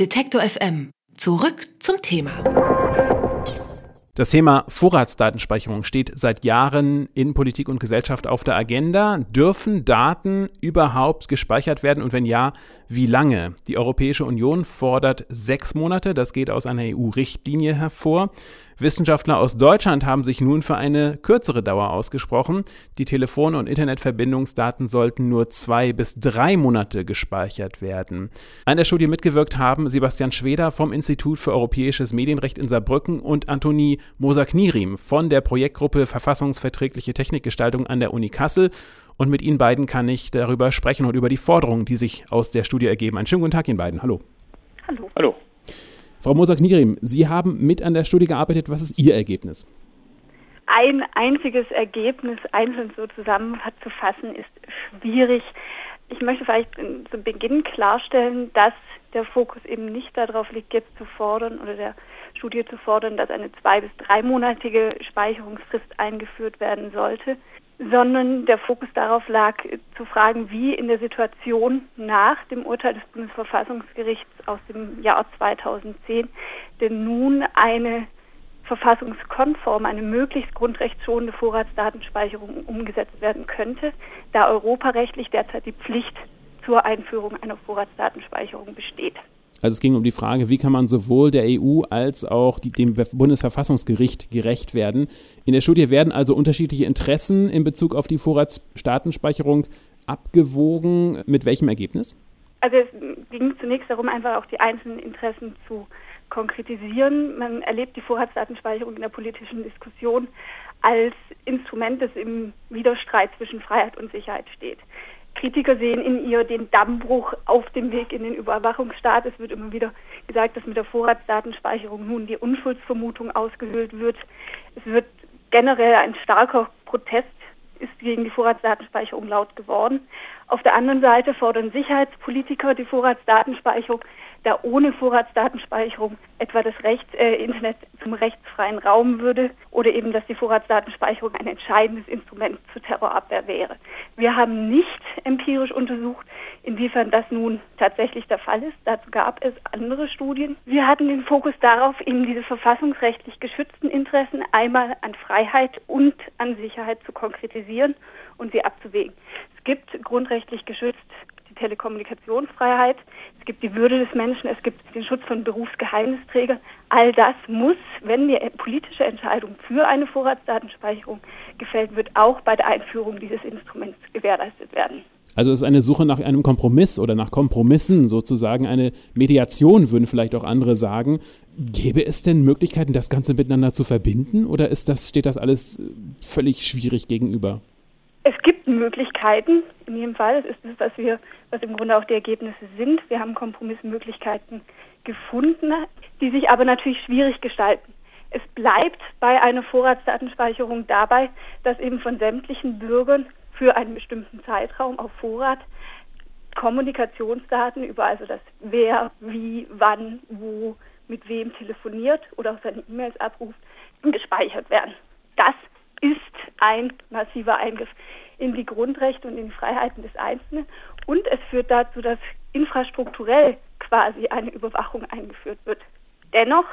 Detektor FM. Zurück zum Thema. Das Thema Vorratsdatenspeicherung steht seit Jahren in Politik und Gesellschaft auf der Agenda. Dürfen Daten überhaupt gespeichert werden und wenn ja, wie lange? Die Europäische Union fordert sechs Monate. Das geht aus einer EU-Richtlinie hervor. Wissenschaftler aus Deutschland haben sich nun für eine kürzere Dauer ausgesprochen. Die Telefon- und Internetverbindungsdaten sollten nur zwei bis drei Monate gespeichert werden. An der Studie mitgewirkt haben Sebastian Schweder vom Institut für Europäisches Medienrecht in Saarbrücken und Antonie Moser-Knierim von der Projektgruppe Verfassungsverträgliche Technikgestaltung an der Uni Kassel. Und mit Ihnen beiden kann ich darüber sprechen und über die Forderungen, die sich aus der Studie ergeben. Einen schönen guten Tag Ihnen beiden. Hallo. Hallo. Hallo. Frau Mosak-Nirim, Sie haben mit an der Studie gearbeitet. Was ist Ihr Ergebnis? Ein einziges Ergebnis einzeln so zusammenzufassen ist schwierig. Ich möchte vielleicht zu Beginn klarstellen, dass der Fokus eben nicht darauf liegt, jetzt zu fordern oder der Studie zu fordern, dass eine zwei- bis dreimonatige Speicherungsfrist eingeführt werden sollte, sondern der Fokus darauf lag, zu fragen, wie in der Situation nach dem Urteil des Bundesverfassungsgerichts aus dem Jahr 2010 denn nun eine verfassungskonform, eine möglichst grundrechtsschonende Vorratsdatenspeicherung umgesetzt werden könnte, da europarechtlich derzeit die Pflicht zur Einführung einer Vorratsdatenspeicherung besteht. Also es ging um die Frage, wie kann man sowohl der EU als auch die, dem Bundesverfassungsgericht gerecht werden. In der Studie werden also unterschiedliche Interessen in Bezug auf die Vorratsdatenspeicherung abgewogen. Mit welchem Ergebnis? Also es ging zunächst darum, einfach auch die einzelnen Interessen zu konkretisieren. Man erlebt die Vorratsdatenspeicherung in der politischen Diskussion als Instrument, das im Widerstreit zwischen Freiheit und Sicherheit steht. Kritiker sehen in ihr den Dammbruch auf dem Weg in den Überwachungsstaat. Es wird immer wieder gesagt, dass mit der Vorratsdatenspeicherung nun die Unschuldsvermutung ausgehöhlt wird. Es wird generell ein starker Protest ist gegen die Vorratsdatenspeicherung laut geworden. Auf der anderen Seite fordern Sicherheitspolitiker die Vorratsdatenspeicherung da ohne Vorratsdatenspeicherung etwa das Recht, äh, Internet zum rechtsfreien Raum würde oder eben, dass die Vorratsdatenspeicherung ein entscheidendes Instrument zur Terrorabwehr wäre. Wir haben nicht empirisch untersucht, inwiefern das nun tatsächlich der Fall ist. Dazu gab es andere Studien. Wir hatten den Fokus darauf, eben diese verfassungsrechtlich geschützten Interessen einmal an Freiheit und an Sicherheit zu konkretisieren und sie abzuwägen. Es gibt grundrechtlich geschützt die Telekommunikationsfreiheit, es gibt die Würde des Menschen, es gibt den Schutz von Berufsgeheimnisträgern. All das muss, wenn die politische Entscheidung für eine Vorratsdatenspeicherung gefällt wird, auch bei der Einführung dieses Instruments gewährleistet werden. Also es ist eine Suche nach einem Kompromiss oder nach Kompromissen sozusagen, eine Mediation, würden vielleicht auch andere sagen. Gäbe es denn Möglichkeiten, das Ganze miteinander zu verbinden oder ist das, steht das alles völlig schwierig gegenüber? Es Möglichkeiten, in jedem Fall, das ist das, was wir, was im Grunde auch die Ergebnisse sind. Wir haben Kompromissmöglichkeiten gefunden, die sich aber natürlich schwierig gestalten. Es bleibt bei einer Vorratsdatenspeicherung dabei, dass eben von sämtlichen Bürgern für einen bestimmten Zeitraum auf Vorrat Kommunikationsdaten über also das wer, wie, wann, wo, mit wem telefoniert oder auch seine E-Mails abruft, gespeichert werden. Das ist ein massiver Eingriff in die Grundrechte und in die Freiheiten des Einzelnen und es führt dazu, dass infrastrukturell quasi eine Überwachung eingeführt wird. Dennoch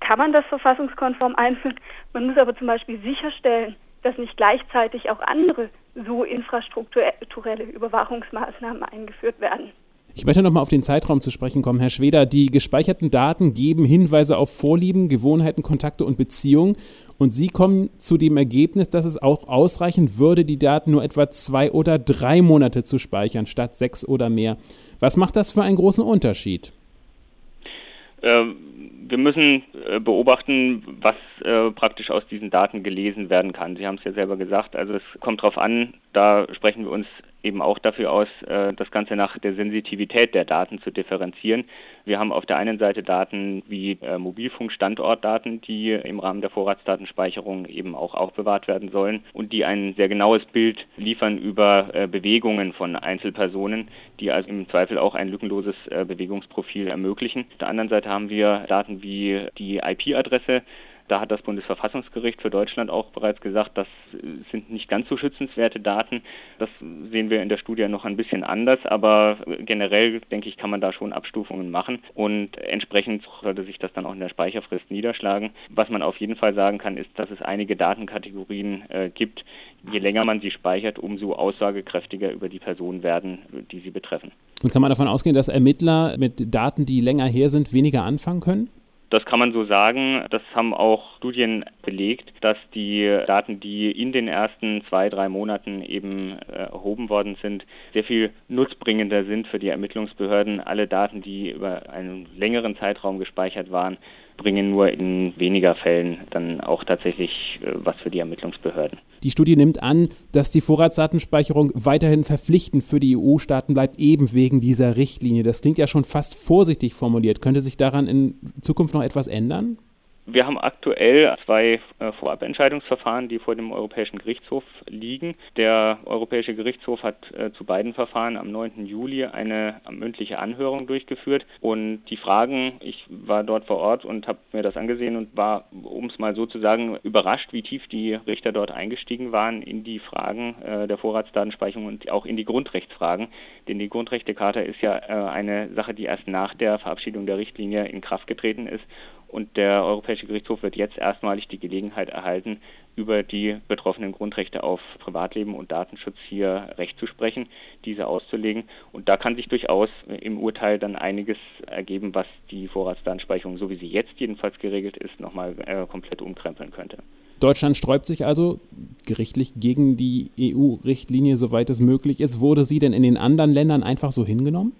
kann man das verfassungskonform einführen. Man muss aber zum Beispiel sicherstellen, dass nicht gleichzeitig auch andere so infrastrukturelle Überwachungsmaßnahmen eingeführt werden. Ich möchte nochmal auf den Zeitraum zu sprechen kommen, Herr Schweder. Die gespeicherten Daten geben Hinweise auf Vorlieben, Gewohnheiten, Kontakte und Beziehungen. Und Sie kommen zu dem Ergebnis, dass es auch ausreichen würde, die Daten nur etwa zwei oder drei Monate zu speichern, statt sechs oder mehr. Was macht das für einen großen Unterschied? Ähm wir müssen äh, beobachten, was äh, praktisch aus diesen Daten gelesen werden kann. Sie haben es ja selber gesagt, also es kommt darauf an, da sprechen wir uns eben auch dafür aus, äh, das Ganze nach der Sensitivität der Daten zu differenzieren. Wir haben auf der einen Seite Daten wie äh, Mobilfunkstandortdaten, die im Rahmen der Vorratsdatenspeicherung eben auch aufbewahrt werden sollen und die ein sehr genaues Bild liefern über äh, Bewegungen von Einzelpersonen, die also im Zweifel auch ein lückenloses Bewegungsprofil ermöglichen. Auf der anderen Seite haben wir Daten wie die IP-Adresse Da hat das Bundesverfassungsgericht für Deutschland auch bereits gesagt, das sind nicht ganz so schützenswerte Daten. Das sehen wir in der Studie noch ein bisschen anders, aber generell denke ich, kann man da schon Abstufungen machen und entsprechend sollte sich das dann auch in der Speicherfrist niederschlagen. Was man auf jeden Fall sagen kann, ist, dass es einige Datenkategorien äh, gibt. Je länger man sie speichert, umso aussagekräftiger über die Person werden, die sie betreffen. Und kann man davon ausgehen, dass Ermittler mit Daten, die länger her sind, weniger anfangen können? Das kann man so sagen. Das haben auch Studien belegt, dass die Daten, die in den ersten zwei, drei Monaten eben äh, erhoben worden sind, sehr viel nutzbringender sind für die Ermittlungsbehörden. Alle Daten, die über einen längeren Zeitraum gespeichert waren, bringen nur in weniger Fällen dann auch tatsächlich äh, was für die Ermittlungsbehörden. Die Studie nimmt an, dass die Vorratsdatenspeicherung weiterhin verpflichtend für die EU-Staaten bleibt, eben wegen dieser Richtlinie. Das klingt ja schon fast vorsichtig formuliert. Könnte sich daran in Zukunft noch etwas ändern? Wir haben aktuell zwei äh, Vorabentscheidungsverfahren, die vor dem Europäischen Gerichtshof liegen. Der Europäische Gerichtshof hat äh, zu beiden Verfahren am 9. Juli eine mündliche Anhörung durchgeführt und die Fragen, ich war dort vor Ort und habe mir das angesehen und war, um es mal so zu sagen, überrascht, wie tief die Richter dort eingestiegen waren in die Fragen äh, der Vorratsdatenspeicherung und auch in die Grundrechtsfragen. Denn die Grundrechtecharta ist ja eine Sache, die erst nach der Verabschiedung der Richtlinie in Kraft getreten ist und der Europäische Gerichtshof wird jetzt erstmalig die Gelegenheit erhalten, über die betroffenen Grundrechte auf Privatleben und Datenschutz hier Recht zu sprechen, diese auszulegen. Und da kann sich durchaus im Urteil dann einiges ergeben, was die Vorratsdatenspeicherung, so wie sie jetzt jedenfalls geregelt ist, nochmal äh, komplett umkrempeln könnte. Deutschland sträubt sich also gerichtlich gegen die EU-Richtlinie, soweit es möglich ist. Wurde sie denn in den anderen Ländern einfach so hingenommen?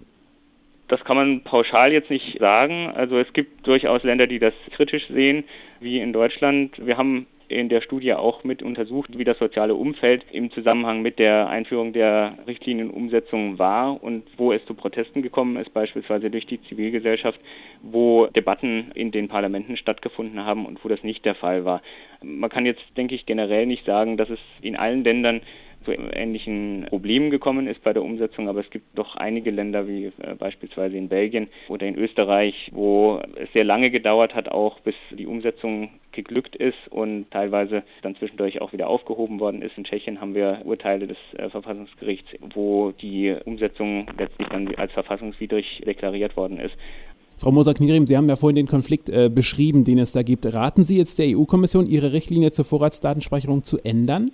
Das kann man pauschal jetzt nicht sagen. Also es gibt durchaus Länder, die das kritisch sehen, wie in Deutschland. Wir haben in der Studie auch mit untersucht, wie das soziale Umfeld im Zusammenhang mit der Einführung der Richtlinienumsetzung war und wo es zu Protesten gekommen ist, beispielsweise durch die Zivilgesellschaft, wo Debatten in den Parlamenten stattgefunden haben und wo das nicht der Fall war. Man kann jetzt, denke ich, generell nicht sagen, dass es in allen Ländern zu ähnlichen Problemen gekommen ist bei der Umsetzung, aber es gibt doch einige Länder wie äh, beispielsweise in Belgien oder in Österreich, wo es sehr lange gedauert hat, auch bis die Umsetzung geglückt ist und teilweise dann zwischendurch auch wieder aufgehoben worden ist. In Tschechien haben wir Urteile des äh, Verfassungsgerichts, wo die Umsetzung letztlich dann als verfassungswidrig deklariert worden ist. Frau Moser-Knierim, Sie haben ja vorhin den Konflikt äh, beschrieben, den es da gibt. Raten Sie jetzt der EU-Kommission, ihre Richtlinie zur Vorratsdatenspeicherung zu ändern?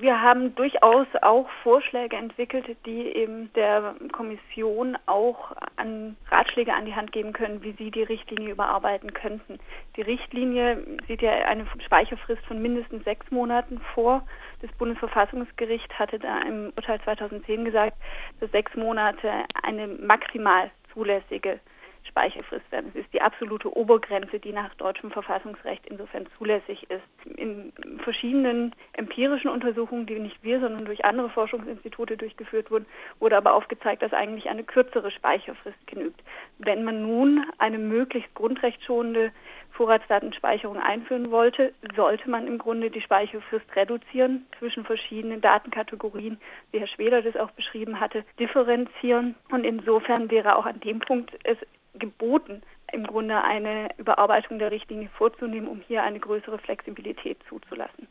Wir haben durchaus auch Vorschläge entwickelt, die eben der Kommission auch an Ratschläge an die Hand geben können, wie sie die Richtlinie überarbeiten könnten. Die Richtlinie sieht ja eine Speicherfrist von mindestens sechs Monaten vor. Das Bundesverfassungsgericht hatte da im Urteil 2010 gesagt, dass sechs Monate eine maximal zulässige Speicherfrist werden. Es ist die absolute Obergrenze, die nach deutschem Verfassungsrecht insofern zulässig ist. In verschiedenen empirischen Untersuchungen, die nicht wir, sondern durch andere Forschungsinstitute durchgeführt wurden, wurde aber aufgezeigt, dass eigentlich eine kürzere Speicherfrist genügt. Wenn man nun eine möglichst grundrechtsschonende Vorratsdatenspeicherung einführen wollte, sollte man im Grunde die Speicherfrist reduzieren zwischen verschiedenen Datenkategorien, wie Herr Schweder das auch beschrieben hatte, differenzieren. Und insofern wäre auch an dem Punkt es geboten, im Grunde eine Überarbeitung der Richtlinie vorzunehmen, um hier eine größere Flexibilität zuzulassen.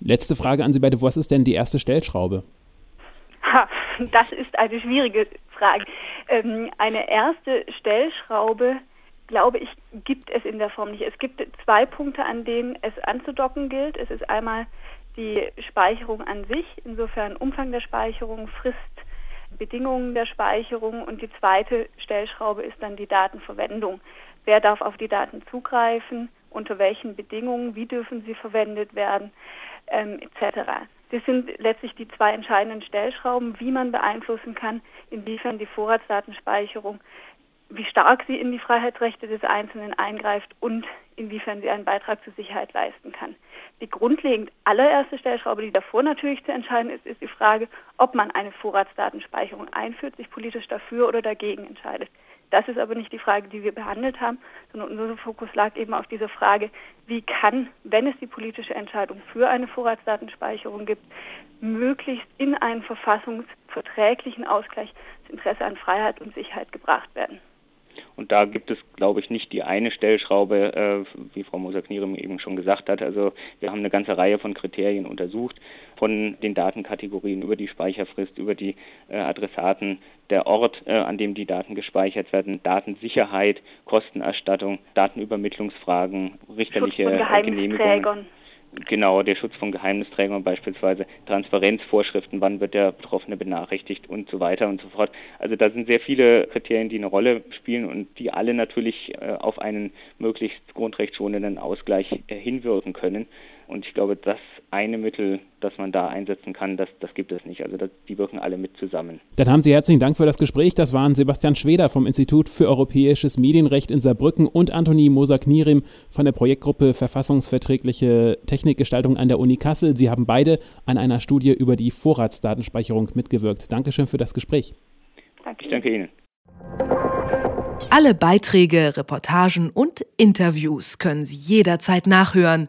Letzte Frage an Sie beide. Was ist denn die erste Stellschraube? Ha, das ist eine schwierige Frage. Ähm, eine erste Stellschraube, glaube ich, gibt es in der Form nicht. Es gibt zwei Punkte, an denen es anzudocken gilt. Es ist einmal die Speicherung an sich, insofern Umfang der Speicherung, Frist Bedingungen der Speicherung und die zweite Stellschraube ist dann die Datenverwendung. Wer darf auf die Daten zugreifen, unter welchen Bedingungen, wie dürfen sie verwendet werden, ähm, etc. Das sind letztlich die zwei entscheidenden Stellschrauben, wie man beeinflussen kann, inwiefern die Vorratsdatenspeicherung wie stark sie in die Freiheitsrechte des Einzelnen eingreift und inwiefern sie einen Beitrag zur Sicherheit leisten kann. Die grundlegend allererste Stellschraube, die davor natürlich zu entscheiden ist, ist die Frage, ob man eine Vorratsdatenspeicherung einführt, sich politisch dafür oder dagegen entscheidet. Das ist aber nicht die Frage, die wir behandelt haben, sondern unser Fokus lag eben auf dieser Frage, wie kann, wenn es die politische Entscheidung für eine Vorratsdatenspeicherung gibt, möglichst in einen verfassungsverträglichen Ausgleich das Interesse an Freiheit und Sicherheit gebracht werden. Und da gibt es, glaube ich, nicht die eine Stellschraube, äh, wie Frau Moser-Knierim eben schon gesagt hat. Also wir haben eine ganze Reihe von Kriterien untersucht, von den Datenkategorien über die Speicherfrist, über die äh, Adressaten, der Ort, äh, an dem die Daten gespeichert werden, Datensicherheit, Kostenerstattung, Datenübermittlungsfragen, richterliche Genehmigungen. Genau, der Schutz von Geheimnisträgern beispielsweise, Transparenzvorschriften, wann wird der Betroffene benachrichtigt und so weiter und so fort. Also da sind sehr viele Kriterien, die eine Rolle spielen und die alle natürlich äh, auf einen möglichst grundrechtsschonenden Ausgleich äh, hinwirken können. Und ich glaube, das eine Mittel, das man da einsetzen kann, das, das gibt es nicht. Also das, die wirken alle mit zusammen. Dann haben Sie herzlichen Dank für das Gespräch. Das waren Sebastian Schweder vom Institut für Europäisches Medienrecht in Saarbrücken und Antonie Moser-Knierim von der Projektgruppe Verfassungsverträgliche Technikgestaltung an der Uni Kassel. Sie haben beide an einer Studie über die Vorratsdatenspeicherung mitgewirkt. Dankeschön für das Gespräch. Danke. Ich danke Ihnen. Alle Beiträge, Reportagen und Interviews können Sie jederzeit nachhören